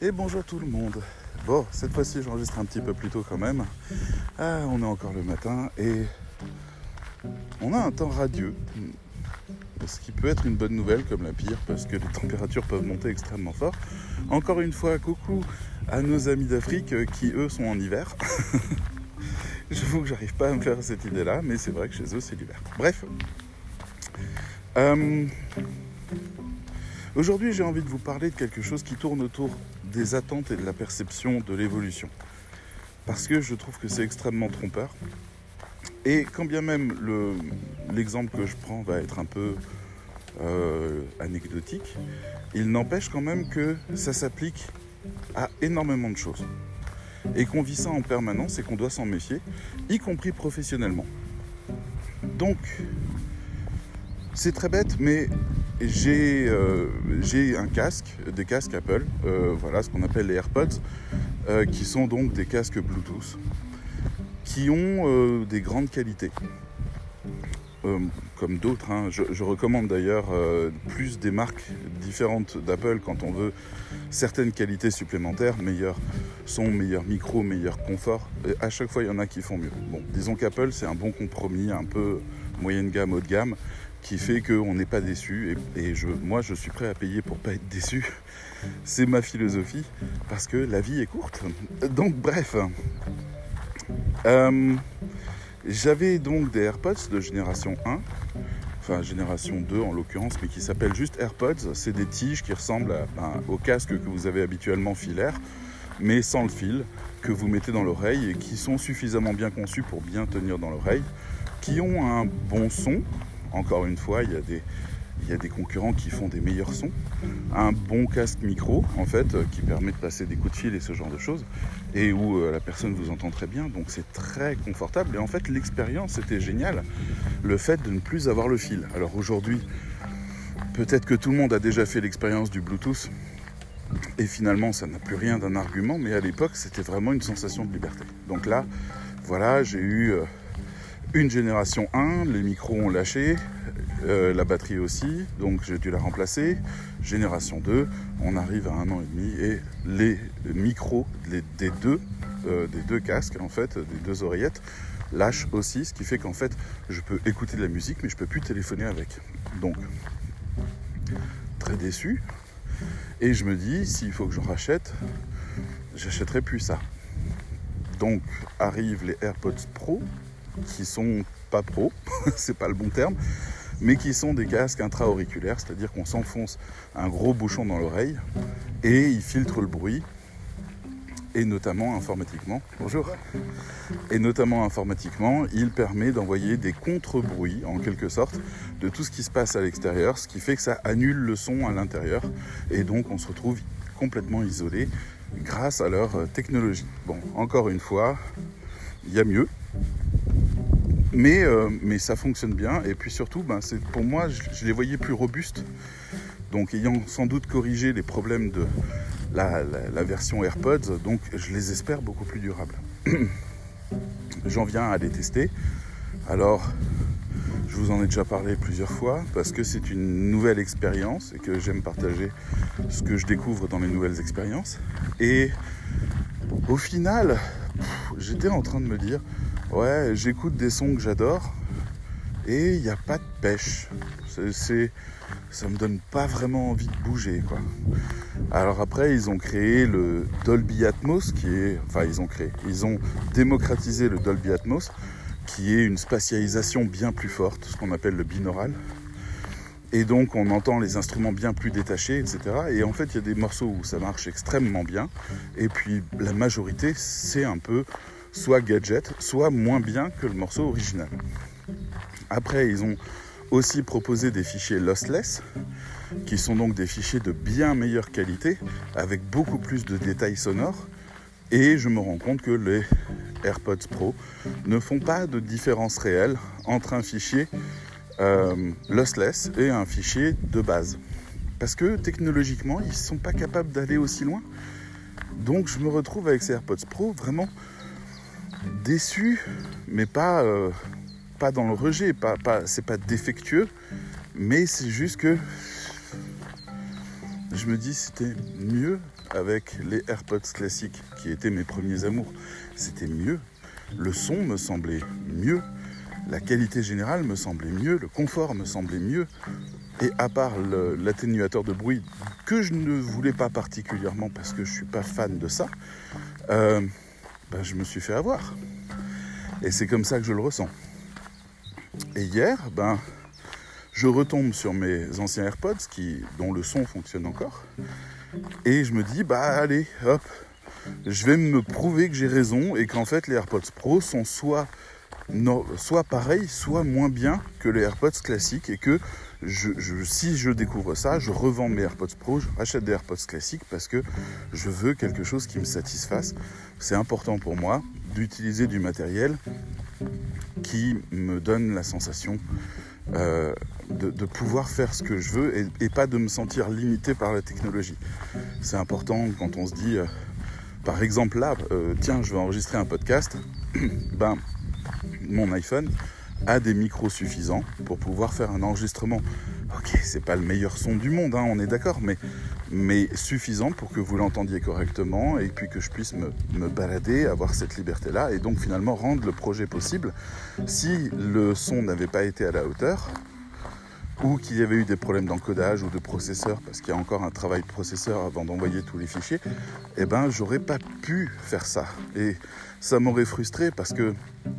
Et bonjour tout le monde. Bon, cette fois-ci j'enregistre un petit peu plus tôt quand même. Ah, on est encore le matin et on a un temps radieux. Ce qui peut être une bonne nouvelle comme la pire parce que les températures peuvent monter extrêmement fort. Encore une fois, coucou à nos amis d'Afrique qui eux sont en hiver. J'avoue que j'arrive pas à me faire cette idée-là, mais c'est vrai que chez eux c'est l'hiver. Bref. Euh, Aujourd'hui, j'ai envie de vous parler de quelque chose qui tourne autour des attentes et de la perception de l'évolution. Parce que je trouve que c'est extrêmement trompeur. Et quand bien même l'exemple que je prends va être un peu euh, anecdotique, il n'empêche quand même que ça s'applique à énormément de choses. Et qu'on vit ça en permanence et qu'on doit s'en méfier, y compris professionnellement. Donc, c'est très bête, mais euh, j'ai un casque, des casques Apple, euh, voilà ce qu'on appelle les AirPods, euh, qui sont donc des casques Bluetooth, qui ont des grandes qualités. comme d'autres, hein. je, recommande d'ailleurs plus des marques différentes d'Apple quand on veut certaines qualités supplémentaires, meilleur son, meilleur micro, meilleur confort. À chaque fois, il y en a qui font mieux. Bon, disons qu'Apple, c'est un bon compromis, un peu moyenne gamme, haut de gamme qui fait qu'on n'est pas déçu. Et, je, moi, je suis prêt à payer pour pas être déçu. C'est ma philosophie, parce que la vie est courte. Donc, bref. Euh, j'avais donc des AirPods de génération 1, enfin génération 2 en l'occurrence, mais qui s'appellent juste AirPods. C'est des tiges qui ressemblent au casque que vous avez habituellement filaire, mais sans le fil, que vous mettez dans l'oreille et qui sont suffisamment bien conçus pour bien tenir dans l'oreille, qui ont un bon son, encore une fois, il y a des, concurrents qui font des meilleurs sons. Un bon casque micro, en fait, euh, qui permet de passer des coups de fil et ce genre de choses, et où euh, la personne vous entend très bien, donc c'est très confortable. Et en fait, l'expérience était géniale, le fait de ne plus avoir le fil. Alors aujourd'hui, peut-être que tout le monde a déjà fait l'expérience du Bluetooth, et finalement, ça n'a plus rien d'un argument, mais à l'époque, c'était vraiment une sensation de liberté. Donc là, voilà, j'ai eu... Euh, une génération 1, les micros ont lâché, euh, la batterie aussi, donc j'ai dû la remplacer. Génération 2, on arrive à un an et demi et les micros des, deux, euh, des deux casques, en fait, des deux oreillettes, lâchent aussi, ce qui fait qu'en fait, je peux écouter de la musique, mais je peux plus téléphoner avec. Donc, très déçu. Et je me dis, s'il faut que j'en rachète, j'achèterai plus ça. Donc arrivent les AirPods Pro, qui sont pas pro, c'est pas le bon terme, mais qui sont des casques intra-auriculaires, c'est-à-dire qu'on s'enfonce un gros bouchon dans l'oreille et il filtre le bruit et notamment informatiquement. Bonjour. Et notamment informatiquement, il permet d'envoyer des contre-bruits en quelque sorte de tout ce qui se passe à l'extérieur, ce qui fait que ça annule le son à l'intérieur et donc on se retrouve complètement isolé grâce à leur technologie. Bon, encore une fois, il y a mieux, mais, euh, mais ça fonctionne bien. Et puis surtout, ben, pour moi, je, les voyais plus robustes. Donc ayant sans doute corrigé les problèmes de la, version AirPods, donc je les espère beaucoup plus durables. J'en viens à les tester. Alors, je vous en ai déjà parlé plusieurs fois parce que c'est une nouvelle expérience et que j'aime partager ce que je découvre dans les nouvelles expériences. Et au final, j'étais en train de me dire, Ouais, j'écoute des sons que j'adore et il n'y a pas de pêche. C'est, ça me donne pas vraiment envie de bouger, quoi. Alors après, ils ont créé le Dolby Atmos, qui est, enfin, ils ont créé, ils ont démocratisé le Dolby Atmos, qui est une spatialisation bien plus forte, ce qu'on appelle le binaural. Et donc, on entend les instruments bien plus détachés, etc. Et en fait, il y a des morceaux où ça marche extrêmement bien. Et puis, la majorité, c'est un peu soit gadget, soit moins bien que le morceau original. Après, ils ont aussi proposé des fichiers lossless, qui sont donc des fichiers de bien meilleure qualité, avec beaucoup plus de détails sonores. Et je me rends compte que les AirPods Pro ne font pas de différence réelle entre un fichier euh, lossless et un fichier de base. Parce que technologiquement, ils ne sont pas capables d'aller aussi loin. Donc je me retrouve avec ces AirPods Pro vraiment déçu, mais pas, euh, pas dans le rejet, pas, pas, c'est pas défectueux, mais c'est juste que je me dis c'était mieux avec les AirPods classiques qui étaient mes premiers amours. C'était mieux. Le son me semblait mieux. La qualité générale me semblait mieux. Le confort me semblait mieux. Et à part l'atténuateur de bruit que je ne voulais pas particulièrement parce que je suis pas fan de ça, euh, ben, je me suis fait avoir. Et c'est comme ça que je le ressens. Et hier, ben, je retombe sur mes anciens AirPods qui, dont le son fonctionne encore. Et je me dis, bah allez, hop, je vais me prouver que j'ai raison et qu'en fait les AirPods Pro sont soit, soit pareils, soit moins bien que les AirPods classiques et que si je découvre ça, je revends mes AirPods Pro, je rachète des AirPods classiques parce que je veux quelque chose qui me satisfasse. C'est important pour moi d'utiliser du matériel qui me donne la sensation euh, de, pouvoir faire ce que je veux et, pas de me sentir limité par la technologie. C'est important quand on se dit, euh, par exemple là, euh, tiens, je vais enregistrer un podcast, ben, mon iPhone a des micros suffisants pour pouvoir faire un enregistrement. Ok, c'est pas le meilleur son du monde, hein, on est d'accord, mais, mais suffisant pour que vous l'entendiez correctement et puis que je puisse me, me balader, avoir cette liberté-là et donc finalement rendre le projet possible. Si le son n'avait pas été à la hauteur, ou qu'il y avait eu des problèmes d'encodage ou de processeur, parce qu'il y a encore un travail de processeur avant d'envoyer tous les fichiers, eh ben j'aurais pas pu faire ça. Et ça m'aurait frustré parce que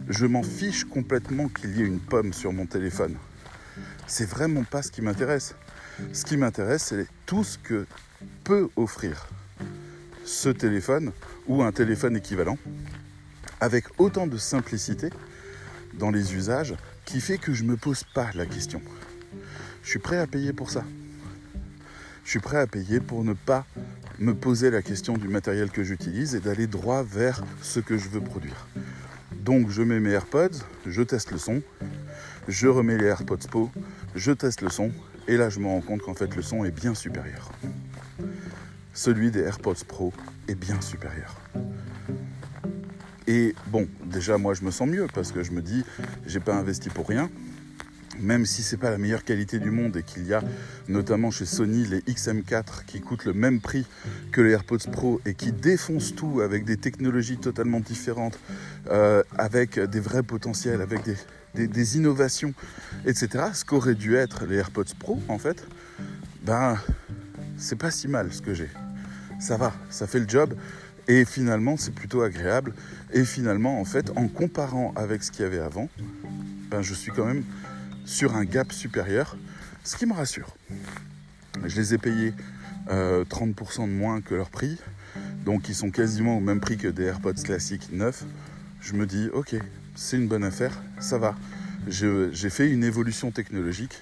je m'en fiche complètement qu'il y ait une pomme sur mon téléphone. C'est vraiment pas ce qui m'intéresse. Ce qui m'intéresse, c'est tout ce que peut offrir ce téléphone ou un téléphone équivalent avec autant de simplicité dans les usages qui fait que je ne me pose pas la question. Je suis prêt à payer pour ça. Je suis prêt à payer pour ne pas me poser la question du matériel que j'utilise et d'aller droit vers ce que je veux produire. Donc je mets mes AirPods, je teste le son, je remets les AirPods Pro, je teste le son, et là je me rends compte qu'en fait le son est bien supérieur. Celui des AirPods Pro est bien supérieur. Et bon, déjà moi je me sens mieux parce que je me dis j'ai pas investi pour rien même si c'est pas la meilleure qualité du monde et qu'il y a notamment chez Sony les XM4 qui coûtent le même prix que les AirPods Pro et qui défoncent tout avec des technologies totalement différentes, euh, avec des vrais potentiels, avec des, innovations, etc. Ce qu'auraient dû être les AirPods Pro en fait, ben c'est pas si mal ce que j'ai. Ça va, ça fait le job. Et finalement, c'est plutôt agréable. Et finalement, en fait, en comparant avec ce qu'il y avait avant, ben, je suis quand même sur un gap supérieur, ce qui me rassure. Je les ai payés 30% euh, de moins que leur prix, donc ils sont quasiment au même prix que des AirPods classiques neufs. Je me dis, ok, c'est une bonne affaire, ça va. J'ai fait une évolution technologique,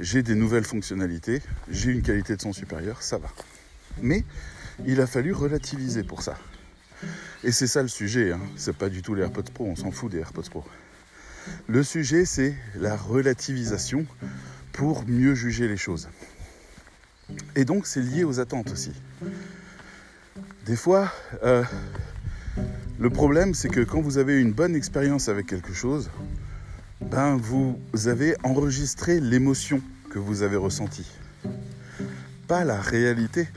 j'ai des nouvelles fonctionnalités, j'ai une qualité de son supérieure, ça va. Mais il a fallu relativiser pour ça. Et c'est ça le sujet, hein. c'est pas du tout les AirPods Pro, on s'en fout des AirPods Pro. Le sujet, c'est la relativisation pour mieux juger les choses. Et donc, c'est lié aux attentes aussi. Des fois, euh, le problème, c'est que quand vous avez une bonne expérience avec quelque chose, ben, vous avez enregistré l'émotion que vous avez ressentie. Pas la réalité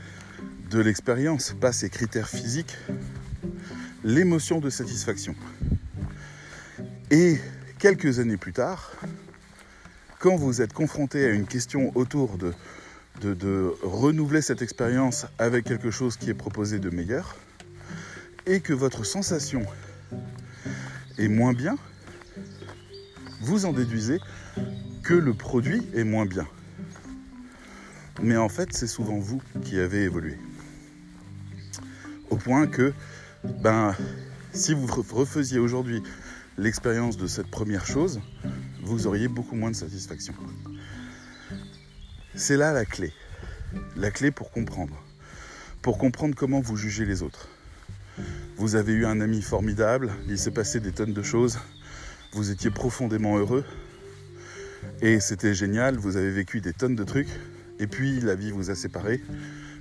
de l'expérience, pas ses critères physiques, l'émotion de satisfaction. Et quelques années plus tard, quand vous êtes confronté à une question autour de, renouveler cette expérience avec quelque chose qui est proposé de meilleur, et que votre sensation est moins bien, vous en déduisez que le produit est moins bien. Mais en fait, c'est souvent vous qui avez évolué. Au point que, ben, si vous refaisiez aujourd'hui l'expérience de cette première chose, vous auriez beaucoup moins de satisfaction. C'est là la clé. La clé pour comprendre. Pour comprendre comment vous jugez les autres. Vous avez eu un ami formidable, il s'est passé des tonnes de choses, vous étiez profondément heureux, et c'était génial, vous avez vécu des tonnes de trucs, et puis la vie vous a séparés.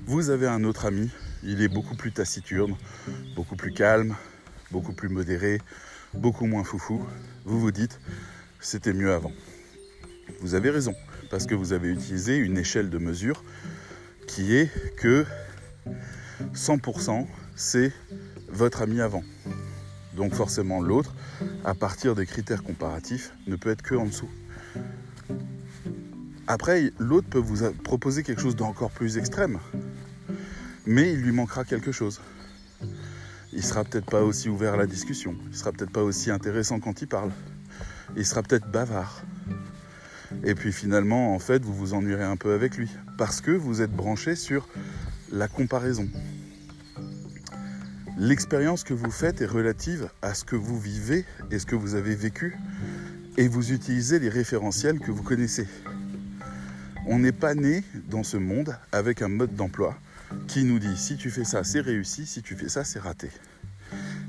Vous avez un autre ami, il est beaucoup plus taciturne, beaucoup plus calme, beaucoup plus modéré, beaucoup moins foufou, vous vous dites c'était mieux avant. Vous avez raison, parce que vous avez utilisé une échelle de mesure qui est que 100% c'est votre ami avant. Donc forcément l'autre, à partir des critères comparatifs, ne peut être que en dessous. Après, l'autre peut vous proposer quelque chose d'encore plus extrême, mais il lui manquera quelque chose. Il sera peut-être pas aussi ouvert à la discussion, il sera peut-être pas aussi intéressant quand il parle, il sera peut-être bavard. Et puis finalement, en fait, vous vous ennuierez un peu avec lui, parce que vous êtes branché sur la comparaison. L'expérience que vous faites est relative à ce que vous vivez et ce que vous avez vécu et vous utilisez les référentiels que vous connaissez. On n'est pas né dans ce monde avec un mode d'emploi qui nous dit si tu fais ça c'est réussi, si tu fais ça c'est raté.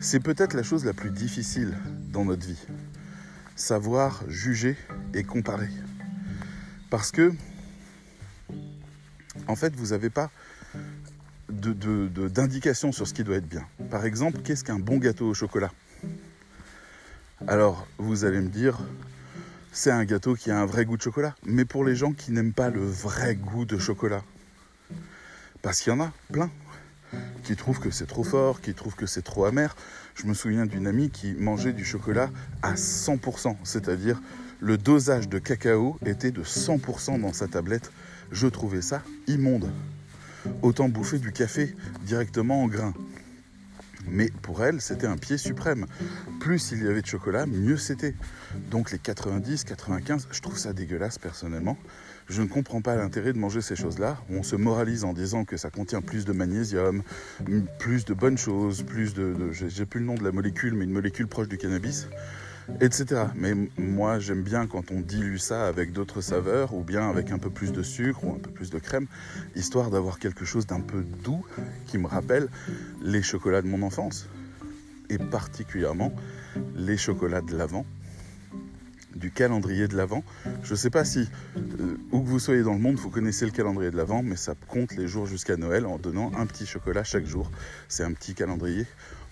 C'est peut-être la chose la plus difficile dans notre vie. Savoir juger et comparer. Parce que, en fait, vous n'avez pas d'indication sur ce qui doit être bien. Par exemple, qu'est-ce qu'un bon gâteau au chocolat? Alors, vous allez me dire, c'est un gâteau qui a un vrai goût de chocolat. Mais pour les gens qui n'aiment pas le vrai goût de chocolat, parce qu'il y en a plein qui trouvent que c'est trop fort, qui trouvent que c'est trop amer. Je me souviens d'une amie qui mangeait du chocolat à 100%, c'est-à-dire le dosage de cacao était de 100% dans sa tablette. Je trouvais ça immonde. Autant bouffer du café directement en grains. Mais pour elle, c'était un pied suprême. Plus il y avait de chocolat, mieux c'était. Donc les 90, 95, je trouve ça dégueulasse personnellement. Je ne comprends pas l'intérêt de manger ces choses-là. On se moralise en disant que ça contient plus de magnésium, plus de bonnes choses, plus de... de J'ai plus le nom de la molécule, mais une molécule proche du cannabis etc. Mais moi, j'aime bien quand on dilue ça avec d'autres saveurs ou bien avec un peu plus de sucre ou un peu plus de crème, histoire d'avoir quelque chose d'un peu doux qui me rappelle les chocolats de mon enfance et particulièrement les chocolats de l'Avent du calendrier de l'Avent. Je ne sais pas si, euh, où que vous soyez dans le monde, vous connaissez le calendrier de l'Avent, mais ça compte les jours jusqu'à Noël en donnant un petit chocolat chaque jour. C'est un petit calendrier,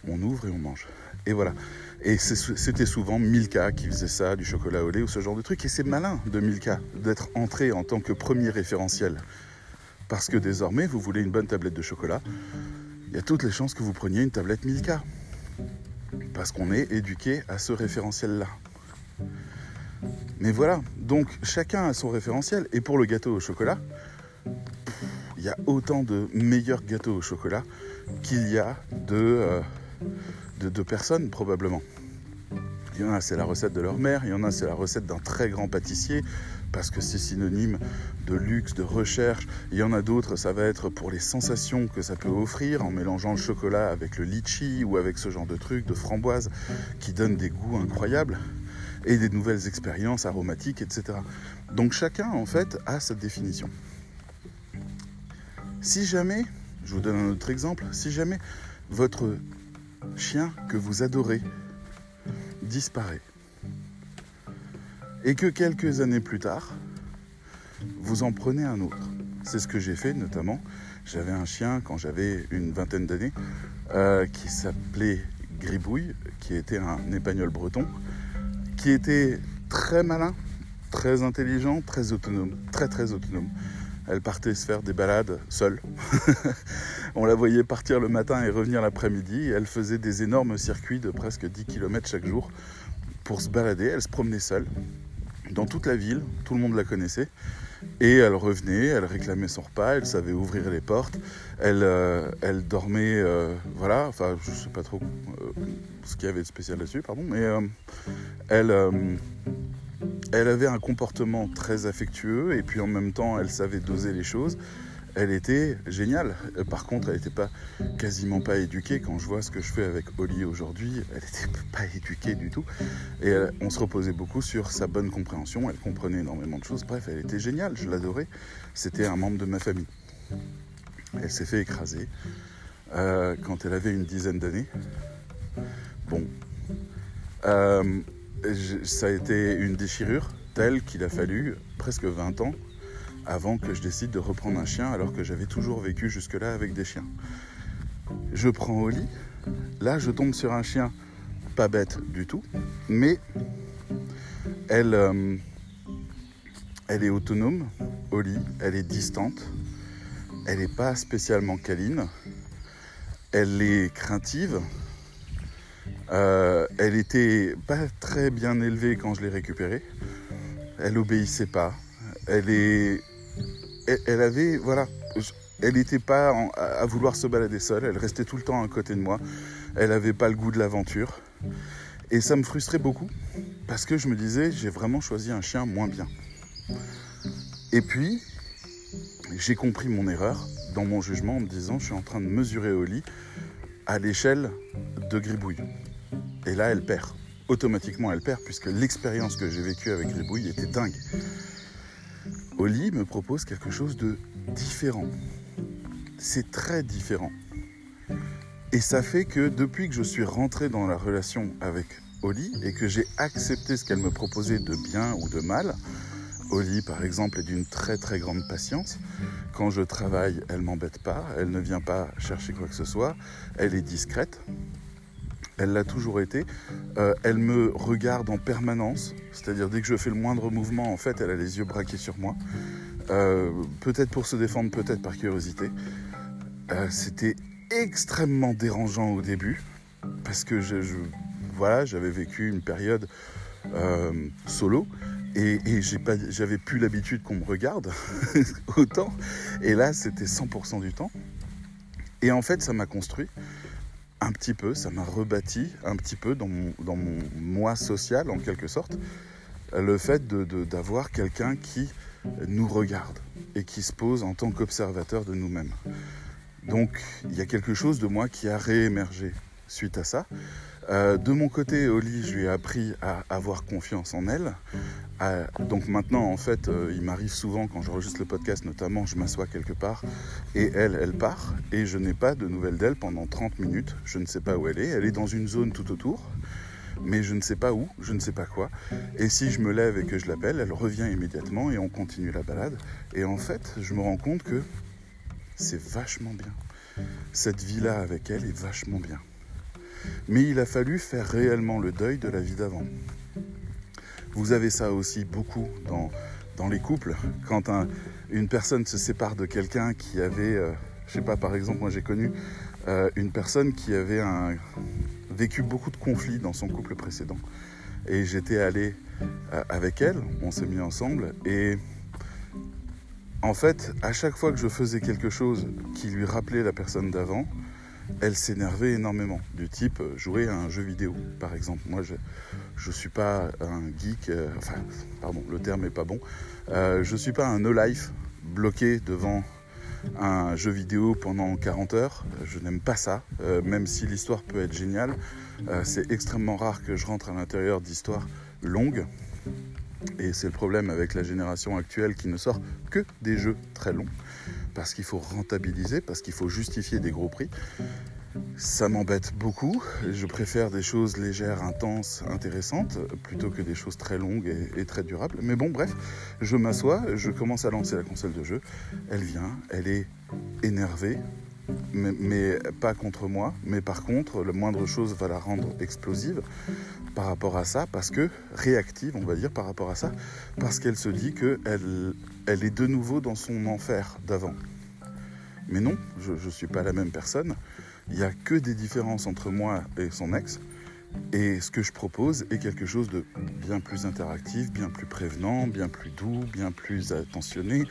on ouvre et on mange. Et voilà. Et c'était souvent Milka qui faisait ça, du chocolat au lait ou ce genre de truc. Et c'est malin de Milka d'être entré en tant que premier référentiel. Parce que désormais, vous voulez une bonne tablette de chocolat, il y a toutes les chances que vous preniez une tablette Milka. Parce qu'on est éduqué à ce référentiel-là. Mais voilà, donc chacun a son référentiel. Et pour le gâteau au chocolat, il y a autant de meilleurs gâteaux au chocolat qu'il y a de... Euh, de deux personnes probablement. Il y en a, c'est la recette de leur mère, il y en a, c'est la recette d'un très grand pâtissier, parce que c'est synonyme de luxe, de recherche. Il y en a d'autres, ça va être pour les sensations que ça peut offrir en mélangeant le chocolat avec le litchi ou avec ce genre de truc, de framboise, qui donne des goûts incroyables et des nouvelles expériences aromatiques, etc. Donc chacun, en fait, a sa définition. Si jamais, je vous donne un autre exemple, si jamais votre chien que vous adorez disparaît. Et que quelques années plus tard, vous en prenez un autre. C'est ce que j'ai fait notamment. J'avais un chien quand j'avais une vingtaine d'années euh, qui s'appelait Gribouille, qui était un épagnol breton, qui était très malin, très intelligent, très autonome, très très autonome. Elle partait se faire des balades seule. On la voyait partir le matin et revenir l'après-midi. Elle faisait des énormes circuits de presque 10 km chaque jour pour se balader. Elle se promenait seule dans toute la ville. Tout le monde la connaissait. Et elle revenait, elle réclamait son repas, elle savait ouvrir les portes, elle, euh, elle dormait, euh, voilà, enfin je sais pas trop euh, ce qu'il y avait de spécial là-dessus, pardon, mais elle, elle avait un comportement très affectueux et puis en même temps elle savait doser les choses. Elle était géniale. Par contre, elle n'était pas quasiment pas éduquée. Quand je vois ce que je fais avec Oli aujourd'hui, elle n'était pas éduquée du tout. Et on se reposait beaucoup sur sa bonne compréhension. Elle comprenait énormément de choses. Bref, elle était géniale. Je l'adorais. C'était un membre de ma famille. Elle s'est fait écraser euh, quand elle avait une dizaine d'années. Bon. Euh, ça a été une déchirure telle qu'il a fallu presque 20 ans avant que je décide de reprendre un chien alors que j'avais toujours vécu jusque-là avec des chiens. Je prends Oli, là je tombe sur un chien pas bête du tout, mais elle, euh, elle est autonome, Oli, elle est distante, elle n'est pas spécialement câline. Elle est craintive. Euh, elle était pas très bien élevée quand je l'ai récupérée. Elle obéissait pas. Elle est, avait, voilà, elle n'était pas à vouloir se balader seule. Elle restait tout le temps à côté de moi. Elle n'avait pas le goût de l'aventure. Et ça me frustrait beaucoup parce que je me disais, j'ai vraiment choisi un chien moins bien. Et puis, j'ai compris mon erreur dans mon jugement en me disant, je suis en train de mesurer lit à l'échelle de Gribouille. Et là, elle perd. Automatiquement, elle perd puisque l'expérience que j'ai vécue avec Gribouille était dingue. Oli me propose quelque chose de différent. C'est très différent. Et ça fait que depuis que je suis rentré dans la relation avec Oli et que j'ai accepté ce qu'elle me proposait de bien ou de mal, Oli par exemple est d'une très très grande patience. Quand je travaille, elle m'embête pas, elle ne vient pas chercher quoi que ce soit, elle est discrète. Elle l'a toujours été. Euh, elle me regarde en permanence, c'est-à-dire dès que je fais le moindre mouvement, en fait, elle a les yeux braqués sur moi. Euh, peut-être pour se défendre, peut-être par curiosité. Euh, c'était extrêmement dérangeant au début parce que voilà, j'avais vécu une période solo et, et j'avais plus l'habitude qu'on me regarde autant. Et là, c'était 100% du temps. Et en fait, ça m'a construit un petit peu, ça m'a rebâti un petit peu dans mon, moi social en quelque sorte, le fait d'avoir quelqu'un qui nous regarde et qui se pose en tant qu'observateur de nous-mêmes. Donc il y a quelque chose de moi qui a réémergé suite à ça. Euh, de mon côté, Oli, je lui ai appris à avoir confiance en elle. Donc maintenant, en fait, euh, il m'arrive souvent quand j'enregistre le podcast, notamment, je m'assois quelque part et elle, elle part et je n'ai pas de nouvelles d'elle pendant 30 minutes. Je ne sais pas où elle est. Elle est dans une zone tout autour, mais je ne sais pas où, je ne sais pas quoi. Et si je me lève et que je l'appelle, elle revient immédiatement et on continue la balade. Et en fait, je me rends compte que c'est vachement bien. Cette vie-là avec elle est vachement bien. Mais il a fallu faire réellement le deuil de la vie d'avant. Vous avez ça aussi beaucoup dans, dans les couples. Quand une personne se sépare de quelqu'un qui avait, je euh, je sais pas, par exemple, moi j'ai connu euh, une personne qui avait vécu beaucoup de conflits dans son couple précédent. Et j'étais allé euh, avec elle, on s'est mis ensemble et en fait, à chaque fois que je faisais quelque chose qui lui rappelait la personne d'avant, elle s'énervait énormément, du type euh, jouer à un jeu vidéo, par exemple. Moi, je ne suis pas un geek, euh, enfin, pardon, le terme n'est pas bon. Euh, je ne suis pas un no-life bloqué devant un jeu vidéo pendant 40 heures. Je n'aime pas ça, même si l'histoire peut être géniale. c'est extrêmement rare que je rentre à l'intérieur d'histoires longues. Et c'est le problème avec la génération actuelle qui ne sort que des jeux très longs parce qu'il faut rentabiliser, parce qu'il faut justifier des gros prix. Ça m'embête beaucoup. Je préfère des choses légères, intenses, intéressantes, plutôt que des choses très longues et, très durables. Mais bon, bref, je m'assois, je commence à lancer la console de jeu. Elle vient, elle est énervée, mais, pas contre moi. Mais par contre, la moindre chose va la rendre explosive par rapport à ça, parce que réactive, on va dire, par rapport à ça, parce qu'elle se dit qu'elle elle est de nouveau dans son enfer d'avant. Mais non, je ne suis pas la même personne. Il n'y a que des différences entre moi et son ex. Et ce que je propose est quelque chose de bien plus interactif, bien plus prévenant, bien plus doux, bien plus attentionné,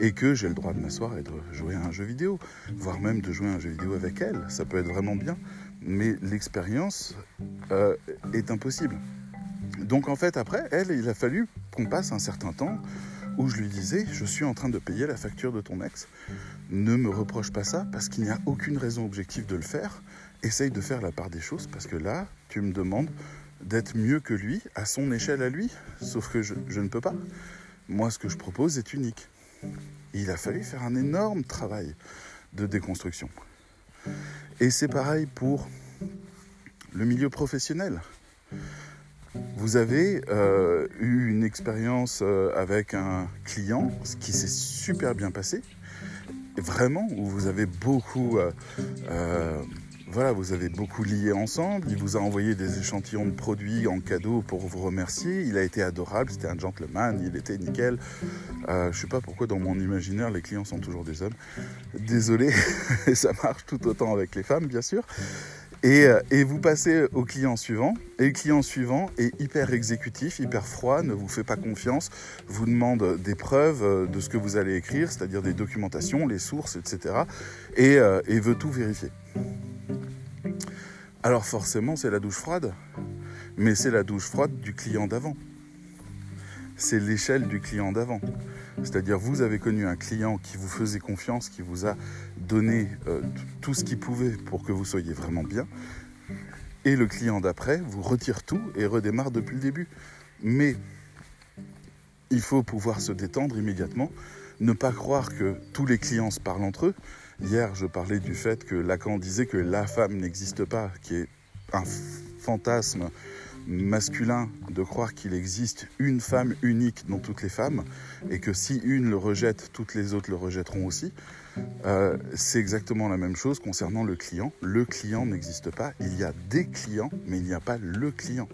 et que j'ai le droit de m'asseoir et de jouer à un jeu vidéo, voire même de jouer à un jeu vidéo avec elle. Ça peut être vraiment bien, mais l'expérience euh, est impossible. Donc en fait, après, elle, il a fallu qu'on passe un certain temps où je lui disais, je suis en train de payer la facture de ton ex, ne me reproche pas ça parce qu'il n'y a aucune raison objective de le faire, essaye de faire la part des choses parce que là, tu me demandes d'être mieux que lui à son échelle à lui, sauf que je, ne peux pas. Moi, ce que je propose est unique. Il a fallu faire un énorme travail de déconstruction. Et c'est pareil pour le milieu professionnel. Vous avez euh, eu une expérience euh, avec un client qui s'est super bien passé, vraiment, où vous avez beaucoup euh, voilà, vous avez beaucoup lié ensemble. Il vous a envoyé des échantillons de produits en cadeau pour vous remercier. Il a été adorable, c'était un gentleman, il était nickel. Euh, je sais pas pourquoi dans mon imaginaire les clients sont toujours des hommes. Désolé, ça marche tout autant avec les femmes, bien sûr. Et, euh, et, vous passez au client suivant, et le client suivant est hyper exécutif, hyper froid, ne vous fait pas confiance, vous demande des preuves euh, de ce que vous allez écrire, c'est-à-dire des documentations, les sources, etc. Et, euh, et veut tout vérifier. Alors forcément, c'est la douche froide, mais c'est la douche froide du client d'avant. C'est l'échelle du client d'avant. C'est-à-dire vous avez connu un client qui vous faisait confiance, qui vous a donné euh, tout ce qu'il pouvait pour que vous soyez vraiment bien. Et le client d'après vous retire tout et redémarre depuis le début. Mais il faut pouvoir se détendre immédiatement, ne pas croire que tous les clients se parlent entre eux. Hier, je parlais du fait que Lacan disait que la femme n'existe pas, qui est un fantasme masculin de croire qu'il existe une femme unique dans toutes les femmes et que si une le rejette, toutes les autres le rejetteront aussi. Euh, c'est exactement la même chose concernant le client. Le client n'existe pas. Il y a des clients, mais il n'y a pas le client.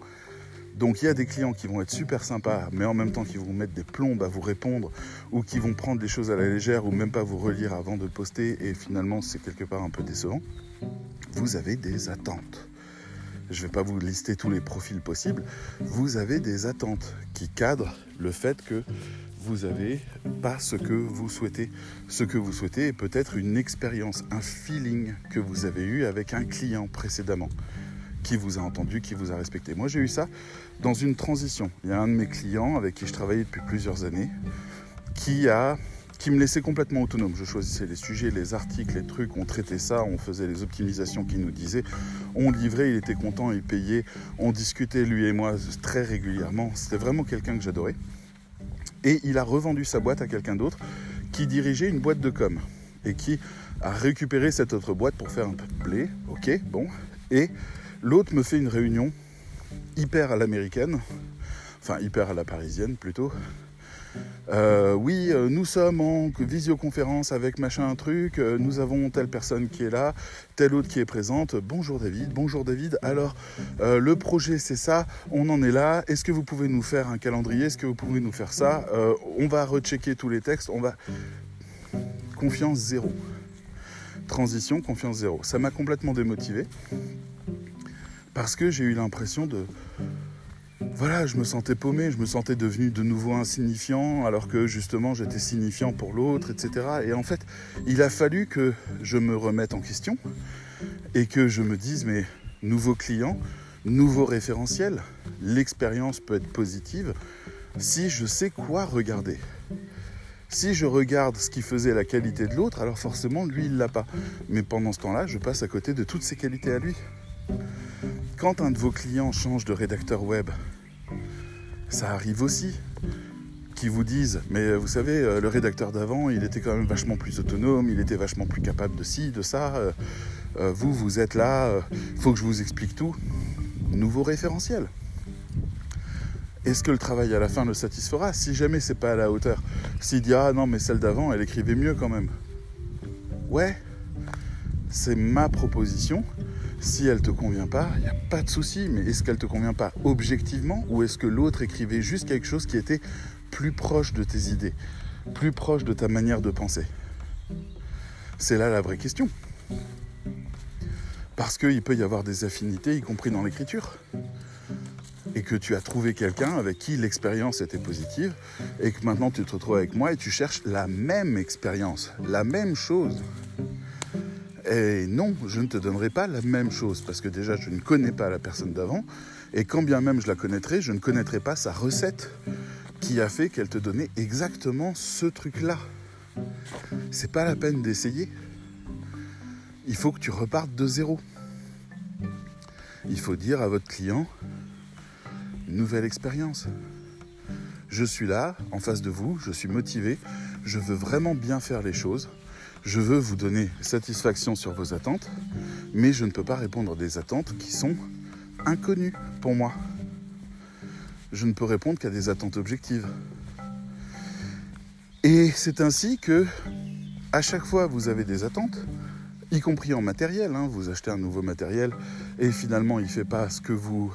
Donc il y a des clients qui vont être super sympas, mais en même temps qui vont mettre des plombes à vous répondre, ou qui vont prendre les choses à la légère, ou même pas vous relire avant de poster, et finalement c'est quelque part un peu décevant. Vous avez des attentes je ne vais pas vous lister tous les profils possibles, vous avez des attentes qui cadrent le fait que vous n'avez pas ce que vous souhaitez. Ce que vous souhaitez est peut-être une expérience, un feeling que vous avez eu avec un client précédemment, qui vous a entendu, qui vous a respecté. Moi j'ai eu ça dans une transition. Il y a un de mes clients avec qui je travaillais depuis plusieurs années qui a qui me laissait complètement autonome. Je choisissais les sujets, les articles, les trucs, on traitait ça, on faisait les optimisations qu'il nous disait, on livrait, il était content, il payait, on discutait lui et moi très régulièrement. C'était vraiment quelqu'un que j'adorais. Et il a revendu sa boîte à quelqu'un d'autre qui dirigeait une boîte de com et qui a récupéré cette autre boîte pour faire un peu de blé. Ok, bon. Et l'autre me fait une réunion hyper à l'américaine, enfin hyper à la parisienne plutôt, euh, oui, euh, nous sommes en visioconférence avec machin truc, euh, nous avons telle personne qui est là, telle autre qui est présente. Bonjour David, bonjour David. Alors, le projet c'est ça, on en est là. Est-ce que vous pouvez nous faire un calendrier? Est-ce que vous pouvez nous faire ça? On va rechecker tous les textes, on va... Confiance zéro. Transition, confiance zéro. Ça m'a complètement démotivé parce que j'ai eu l'impression de voilà, je me sentais paumé, je me sentais devenu de nouveau insignifiant, alors que justement j'étais signifiant pour l'autre, etc. Et en fait, il a fallu que je me remette en question et que je me dise, mais nouveau client, nouveau référentiel, l'expérience peut être positive si je sais quoi regarder. Si je regarde ce qui faisait la qualité de l'autre, alors forcément lui il l'a pas. Mais pendant ce temps-là, je passe à côté de toutes ses qualités à lui. Quand un de vos clients change de rédacteur web, ça arrive aussi qui vous disent mais vous savez euh, le rédacteur d'avant il était quand même vachement plus autonome il était vachement plus capable de ci de ça. Euh, euh, vous vous êtes là faut que je vous explique tout. Nouveau référentiel. Est-ce que le travail à la fin le satisfera si jamais c'est pas à la hauteur? S'il dit ah non mais celle d'avant elle écrivait mieux quand même. Ouais c'est ma proposition si elle te convient pas, il n'y a pas de souci, mais est-ce qu'elle te convient pas objectivement ou est-ce que l'autre écrivait juste quelque chose qui était plus proche de tes idées, plus proche de ta manière de penser? C'est là la vraie question. Parce qu'il peut y avoir des affinités, y compris dans l'écriture. Et que tu as trouvé quelqu'un avec qui l'expérience était positive, et que maintenant tu te retrouves avec moi et tu cherches la même expérience, la même chose. Et non, je ne te donnerai pas la même chose, parce que déjà, je ne connais pas la personne d'avant, et quand bien même je la connaîtrais, je ne connaîtrai pas sa recette qui a fait qu'elle te donnait exactement ce truc-là. C'est pas la peine d'essayer. Il faut que tu repartes de zéro. Il faut dire à votre client, nouvelle expérience. Je suis là, en face de vous, je suis motivé, je veux vraiment bien faire les choses je veux vous donner satisfaction sur vos attentes, mais je ne peux pas répondre à des attentes qui sont inconnues pour moi. Je ne peux répondre qu'à des attentes objectives. Et c'est ainsi que, à chaque fois, vous avez des attentes, y compris en matériel. hein. Vous achetez un nouveau matériel et finalement il ne fait pas ce que vous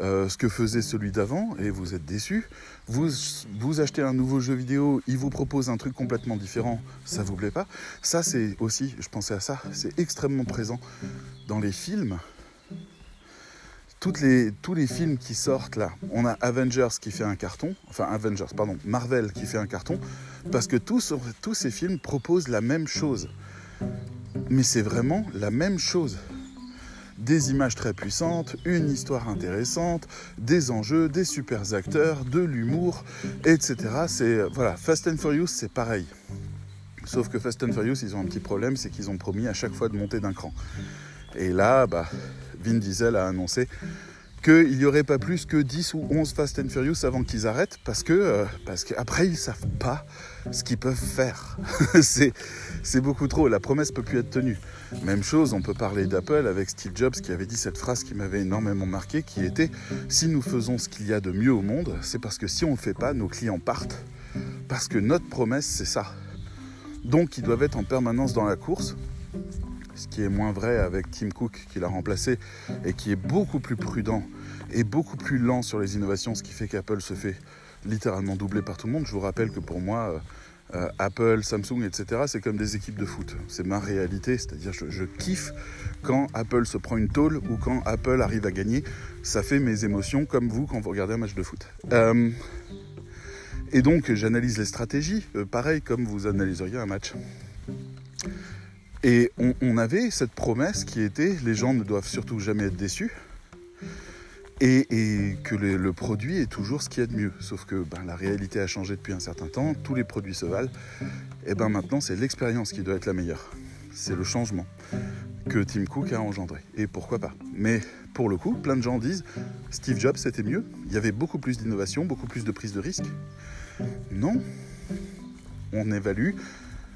euh, ce que faisait celui d'avant et vous êtes déçu. Vous, achetez un nouveau jeu vidéo, il vous propose un truc complètement différent, ça vous plaît pas. Ça c'est aussi, je pensais à ça, c'est extrêmement présent dans les films. Tous les films qui sortent là, on a Avengers qui fait un carton, enfin Avengers, pardon, Marvel qui fait un carton, parce que tous ces films proposent la même chose. Mais c'est vraiment la même chose des images très puissantes, une histoire intéressante, des enjeux, des super acteurs, de l'humour, etc. C'est voilà, Fast and Furious, c'est pareil. Sauf que Fast and Furious, ils ont un petit problème, c'est qu'ils ont promis à chaque fois de monter d'un cran. Et là, bah, Vin Diesel a annoncé qu'il n'y aurait pas plus que 10 ou 11 Fast and Furious avant qu'ils arrêtent parce que euh, parce qu'après ils savent pas ce qu'ils peuvent faire. c'est beaucoup trop. La promesse peut plus être tenue. Même chose, on peut parler d'Apple avec Steve Jobs qui avait dit cette phrase qui m'avait énormément marqué, qui était si nous faisons ce qu'il y a de mieux au monde, c'est parce que si on le fait pas, nos clients partent. Parce que notre promesse, c'est ça. Donc ils doivent être en permanence dans la course ce qui est moins vrai avec Tim Cook qui l'a remplacé et qui est beaucoup plus prudent et beaucoup plus lent sur les innovations, ce qui fait qu'Apple se fait littéralement doubler par tout le monde. Je vous rappelle que pour moi, euh, Apple, Samsung, etc., c'est comme des équipes de foot. C'est ma réalité, c'est-à-dire je, je kiffe quand Apple se prend une tôle ou quand Apple arrive à gagner. Ça fait mes émotions comme vous quand vous regardez un match de foot. Euh, et donc j'analyse les stratégies, euh, pareil comme vous analyseriez un match. Et on, on, avait cette promesse qui était les gens ne doivent surtout jamais être déçus et, que le, le, produit est toujours ce qu'il y a de mieux. Sauf que ben, la réalité a changé depuis un certain temps, tous les produits se valent, et ben maintenant c'est l'expérience qui doit être la meilleure. C'est le changement que Tim Cook a engendré. Et pourquoi pas Mais pour le coup, plein de gens disent Steve Jobs c'était mieux, il y avait beaucoup plus d'innovation, beaucoup plus de prise de risque. Non, on évalue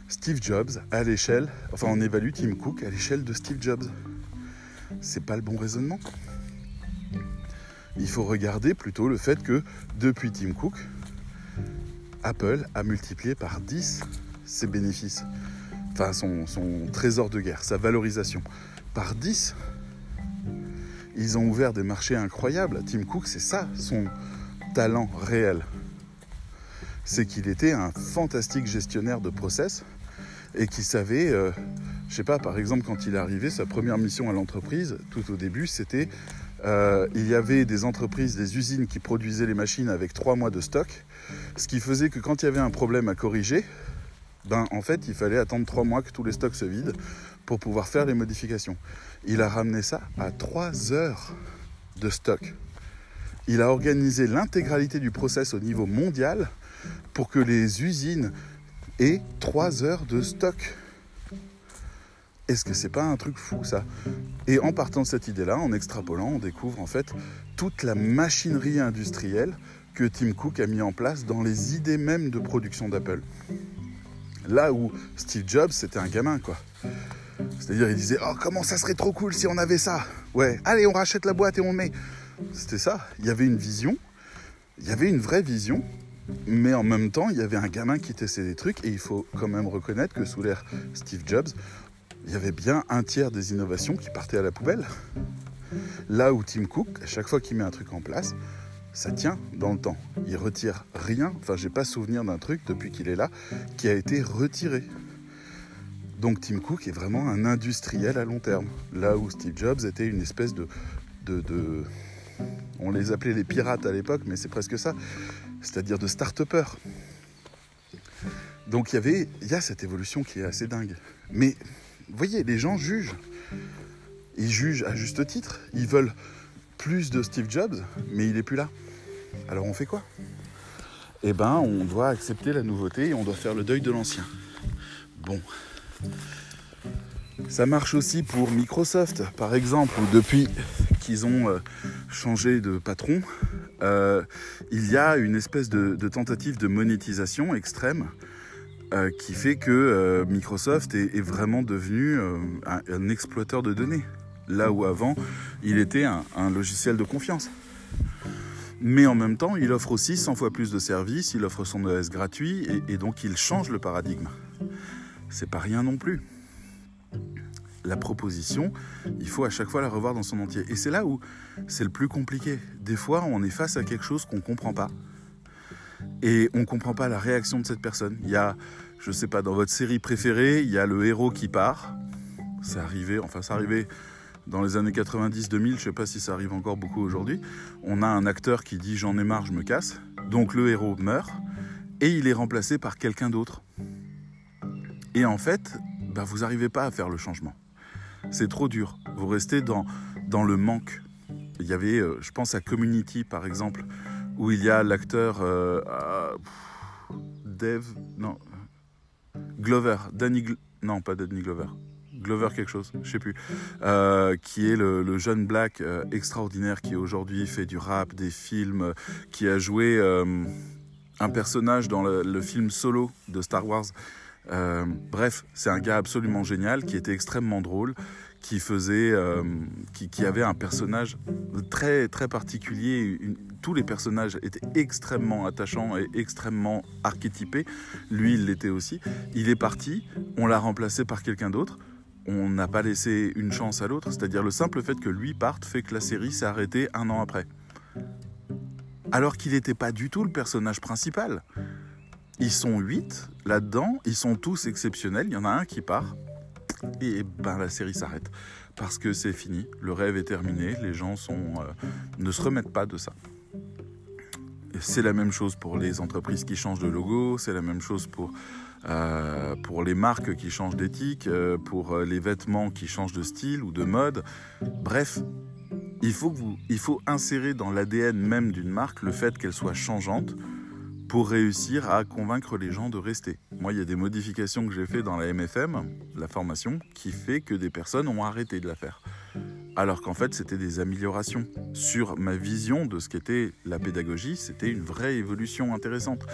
Steve Jobs à l'échelle, enfin on évalue Tim Cook à l'échelle de Steve Jobs. C'est pas le bon raisonnement. Il faut regarder plutôt le fait que depuis Tim Cook, Apple a multiplié par 10 ses bénéfices, enfin son, trésor de guerre, sa valorisation. Par 10, ils ont ouvert des marchés incroyables. Tim Cook, c'est ça son talent réel c'est qu'il était un fantastique gestionnaire de process et qui savait, euh, je sais pas, par exemple, quand il est arrivé, sa première mission à l'entreprise, tout au début, c'était euh, il y avait des entreprises, des usines qui produisaient les machines avec trois mois de stock, ce qui faisait que quand il y avait un problème à corriger, ben en fait, il fallait attendre trois mois que tous les stocks se vident pour pouvoir faire les modifications. Il a ramené ça à trois heures de stock. Il a organisé l'intégralité du process au niveau mondial pour que les usines aient 3 heures de stock. Est-ce que c'est pas un truc fou ça? Et en partant de cette idée-là, en extrapolant, on découvre en fait toute la machinerie industrielle que Tim Cook a mis en place dans les idées mêmes de production d'Apple. Là où Steve Jobs, c'était un gamin quoi. C'est-à-dire il disait "Oh comment ça serait trop cool si on avait ça." Ouais, allez, on rachète la boîte et on met. C'était ça, il y avait une vision, il y avait une vraie vision mais en même temps, il y avait un gamin qui testait des trucs et il faut quand même reconnaître que sous l'ère Steve Jobs, il y avait bien un tiers des innovations qui partaient à la poubelle. Là où Tim Cook, à chaque fois qu'il met un truc en place, ça tient dans le temps. Il retire rien. Enfin, j'ai pas souvenir d'un truc depuis qu'il est là qui a été retiré. Donc Tim Cook est vraiment un industriel à long terme. Là où Steve Jobs était une espèce de, on les appelait les pirates à l'époque, mais c'est presque ça c'est-à-dire de start-upper. Donc il y avait, il y a cette évolution qui est assez dingue. Mais vous voyez, les gens jugent. Ils jugent à juste titre. Ils veulent plus de Steve Jobs, mais il n'est plus là. Alors on fait quoi? Eh ben, on doit accepter la nouveauté et on doit faire le deuil de l'ancien. Bon. Ça marche aussi pour Microsoft, par exemple, où depuis qu'ils ont euh, changé de patron, euh, il y a une espèce de, de tentative de monétisation extrême euh, qui fait que euh, Microsoft est, vraiment devenu euh, un, exploiteur de données, là où avant il était un, logiciel de confiance. Mais en même temps, il offre aussi 100 fois plus de services, il offre son ES gratuit et, et donc il change le paradigme. C'est pas rien non plus. la proposition, il faut à chaque fois la revoir dans son entier. Et c'est là où c'est le plus compliqué. Des fois, on est face à quelque chose qu'on ne comprend pas. Et on ne comprend pas la réaction de cette personne. Il y a, je sais pas, dans votre série préférée, il y a le héros qui part. C'est arrivé, enfin c'est arrivé dans les années 90-2000, je sais pas si ça arrive encore beaucoup aujourd'hui. On a un acteur qui dit j'en ai marre, je me casse. Donc le héros meurt et il est remplacé par quelqu'un d'autre. Et en fait, bah, vous n'arrivez pas à faire le changement. C'est trop dur. Vous restez dans, dans le manque. Il y avait, euh, je pense à Community par exemple, où il y a l'acteur euh, Dave, non, Glover, Danny, non pas Danny Glover, Glover quelque chose, je sais plus, euh, qui est le, jeune black extraordinaire qui aujourd'hui fait du rap, des films, qui a joué un personnage dans le, film Solo de Star Wars. Euh, bref, c'est un gars absolument génial qui était extrêmement drôle, qui faisait, euh, qui, avait un personnage très très particulier. tous les personnages étaient extrêmement attachants et extrêmement archétypés. Lui, il l'était aussi. Il est parti, on l'a remplacé par quelqu'un d'autre. On n'a pas laissé une chance à l'autre, c'est-à-dire le simple fait que lui parte fait que la série s'est arrêtée un an après alors qu'il n'était pas du tout le personnage principal. Ils sont huit là-dedans, ils sont tous exceptionnels, il y en a un qui part, et ben la série s'arrête. Parce que c'est fini, le rêve est terminé, les gens sont, euh, ne se remettent pas de ça. C'est la même chose pour les entreprises qui changent de logo, c'est la même chose pour, euh, pour les marques qui changent d'éthique, euh, pour les vêtements qui changent de style ou de mode. Bref, il faut, vous, il faut insérer dans l'ADN même d'une marque le fait qu'elle soit changeante pour réussir à convaincre les gens de rester. Moi, il y a des modifications que j'ai fait dans la MFM, la formation, qui fait que des personnes ont arrêté de la faire. Alors qu'en fait, c'était des améliorations. Sur ma vision de ce qu'était la pédagogie, c'était une vraie évolution intéressante.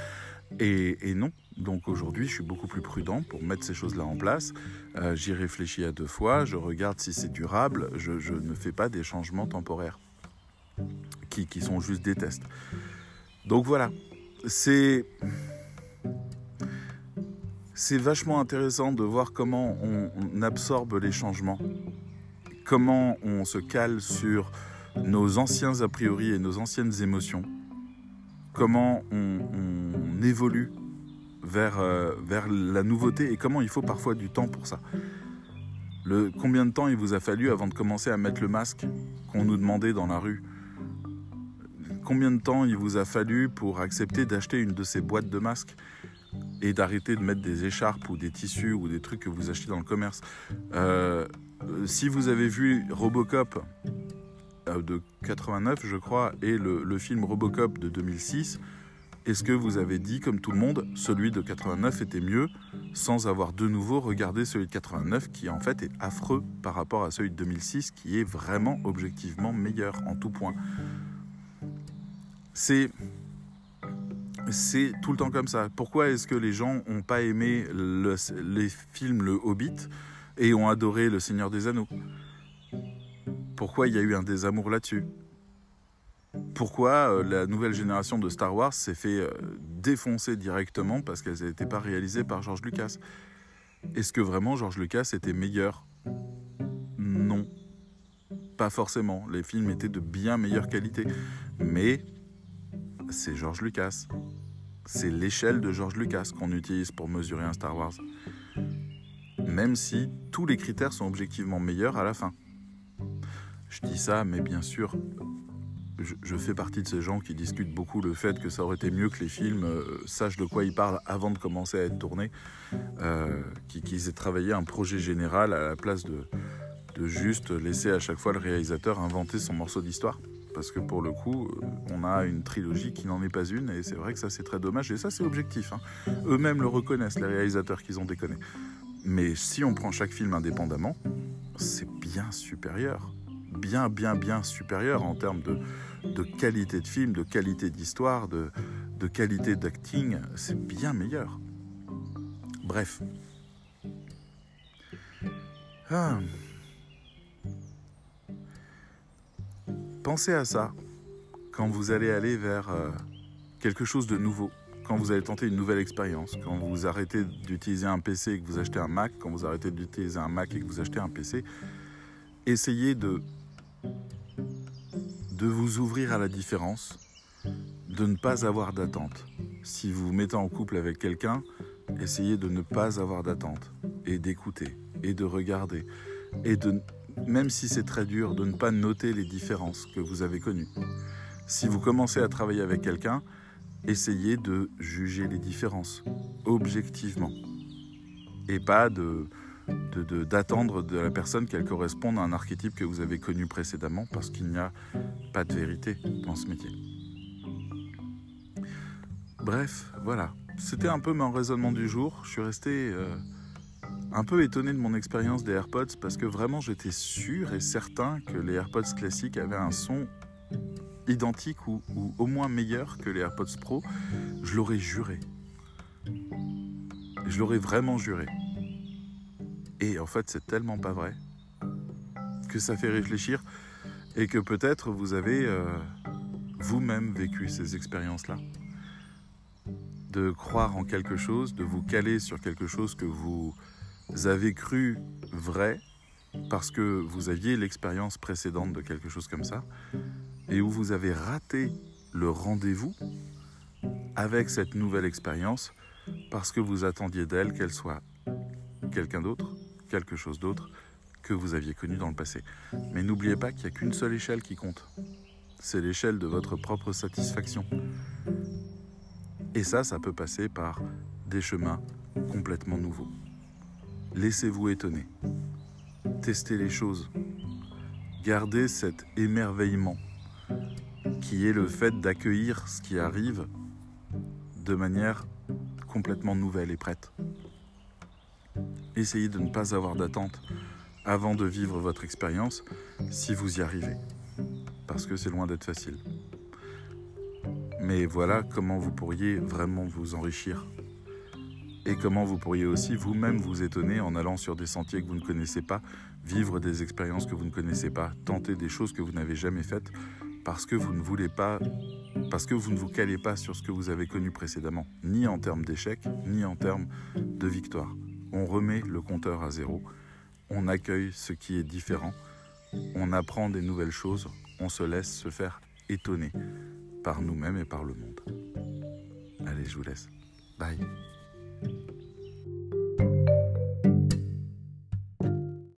Et, non. Donc aujourd'hui, je suis beaucoup plus prudent pour mettre ces choses-là en place. Euh, j'y réfléchis à deux fois, je regarde si c'est durable, je, ne fais pas des changements temporaires qui, sont juste des tests. Donc voilà, c'est... Vachement intéressant de voir comment on, absorbe les changements, comment on se cale sur nos anciens a priori et nos anciennes émotions, comment on, évolue vers, euh, vers la nouveauté et comment il faut parfois du temps pour ça. Combien de temps il vous a fallu avant de commencer à mettre le masque qu'on nous demandait dans la rue? Combien de temps il vous a fallu pour accepter d'acheter une de ces boîtes de masques et d'arrêter de mettre des écharpes ou des tissus ou des trucs que vous achetez dans le commerce euh, Si vous avez vu Robocop euh, de 89, je crois, et le, film Robocop de 2006, est-ce que vous avez dit, comme tout le monde, celui de 89 était mieux, sans avoir de nouveau regardé celui de 89, qui en fait est affreux par rapport à celui de 2006, qui est vraiment objectivement meilleur en tout point? C'est tout le temps comme ça. Pourquoi est-ce que les gens n'ont pas aimé les films Le Hobbit et ont adoré Le Seigneur des Anneaux? Pourquoi il y a eu un désamour là-dessus? Pourquoi euh, la nouvelle génération de Star Wars s'est fait euh, défoncer directement parce qu'elles n'étaient pas réalisées par George Lucas? Est-ce que vraiment George Lucas était meilleur? Non. Pas forcément. Les films étaient de bien meilleure qualité. Mais c'est George Lucas. C'est l'échelle de George Lucas qu'on utilise pour mesurer un Star Wars. Même si tous les critères sont objectivement meilleurs à la fin. Je dis ça, mais bien sûr, je, fais partie de ces gens qui discutent beaucoup le fait que ça aurait été mieux que les films euh, sachent de quoi ils parlent avant de commencer à être tournés, euh, qu'ils aient travaillé un projet général à la place de, de juste laisser à chaque fois le réalisateur inventer son morceau d'histoire. Parce que pour le coup, euh, on a une trilogie qui n'en est pas une, et c'est vrai que ça c'est très dommage, et ça c'est objectif. Hein. Eux-mêmes le reconnaissent, les réalisateurs qu'ils ont déconné. Mais si on prend chaque film indépendamment, c'est bien supérieur bien, bien, bien supérieur en termes de, qualité de film, de qualité d'histoire, de, de qualité d'acting. C'est bien meilleur. Bref. Ah. Pensez à ça. Quand vous allez aller vers euh, quelque chose de nouveau, quand vous allez tenter une nouvelle expérience, quand vous arrêtez d'utiliser un PC et que vous achetez un Mac, quand vous arrêtez d'utiliser un Mac et que vous achetez un PC, essayez de, de vous ouvrir à la différence, de ne pas avoir d'attente. Si vous vous mettez en couple avec quelqu'un, essayez de ne pas avoir d'attente. Et d'écouter. Et de regarder. Et de même si c'est très dur, de ne pas noter les différences que vous avez connues. Si vous commencez à travailler avec quelqu'un, essayez de juger les différences objectivement et pas d'attendre de, la personne qu'elle corresponde à un archétype que vous avez connu précédemment parce qu'il n'y a pas de vérité dans ce métier. Bref, voilà. C'était un peu mon raisonnement du jour. Je suis resté euh, un peu étonné de mon expérience des AirPods parce que vraiment j'étais sûr et certain que les AirPods classiques avaient un son identique ou, au moins meilleur que les AirPods Pro. Je l'aurais juré. Je l'aurais vraiment juré. Et en fait, c'est tellement pas vrai que ça fait réfléchir et que peut-être vous avez euh, vous-même vécu ces expériences-là. De croire en quelque chose, de vous caler sur quelque chose que vous avez cru vrai parce que vous aviez l'expérience précédente de quelque chose comme ça et où vous avez raté le rendez-vous avec cette nouvelle expérience parce que vous attendiez d'elle qu'elle soit quelqu'un d'autre, quelque chose d'autre que vous aviez connu dans le passé. Mais n'oubliez pas qu'il n'y a qu'une seule échelle qui compte. C'est l'échelle de votre propre satisfaction. Et ça, ça peut passer par des chemins complètement nouveaux. Laissez-vous étonner. Testez les choses. Gardez cet émerveillement qui est le fait d'accueillir ce qui arrive de manière complètement nouvelle et prête. Essayez de ne pas avoir d'attente avant de vivre votre expérience si vous y arrivez, parce que c'est loin d'être facile. Mais voilà comment vous pourriez vraiment vous enrichir et comment vous pourriez aussi vous-même vous étonner en allant sur des sentiers que vous ne connaissez pas, vivre des expériences que vous ne connaissez pas, tenter des choses que vous n'avez jamais faites parce que vous ne voulez pas, parce que vous ne vous calez pas sur ce que vous avez connu précédemment, ni en termes d'échec, ni en termes de victoire. On remet le compteur à zéro, on accueille ce qui est différent, on apprend des nouvelles choses, on se laisse se faire étonner par nous-mêmes et par le monde. Allez, je vous laisse. Bye.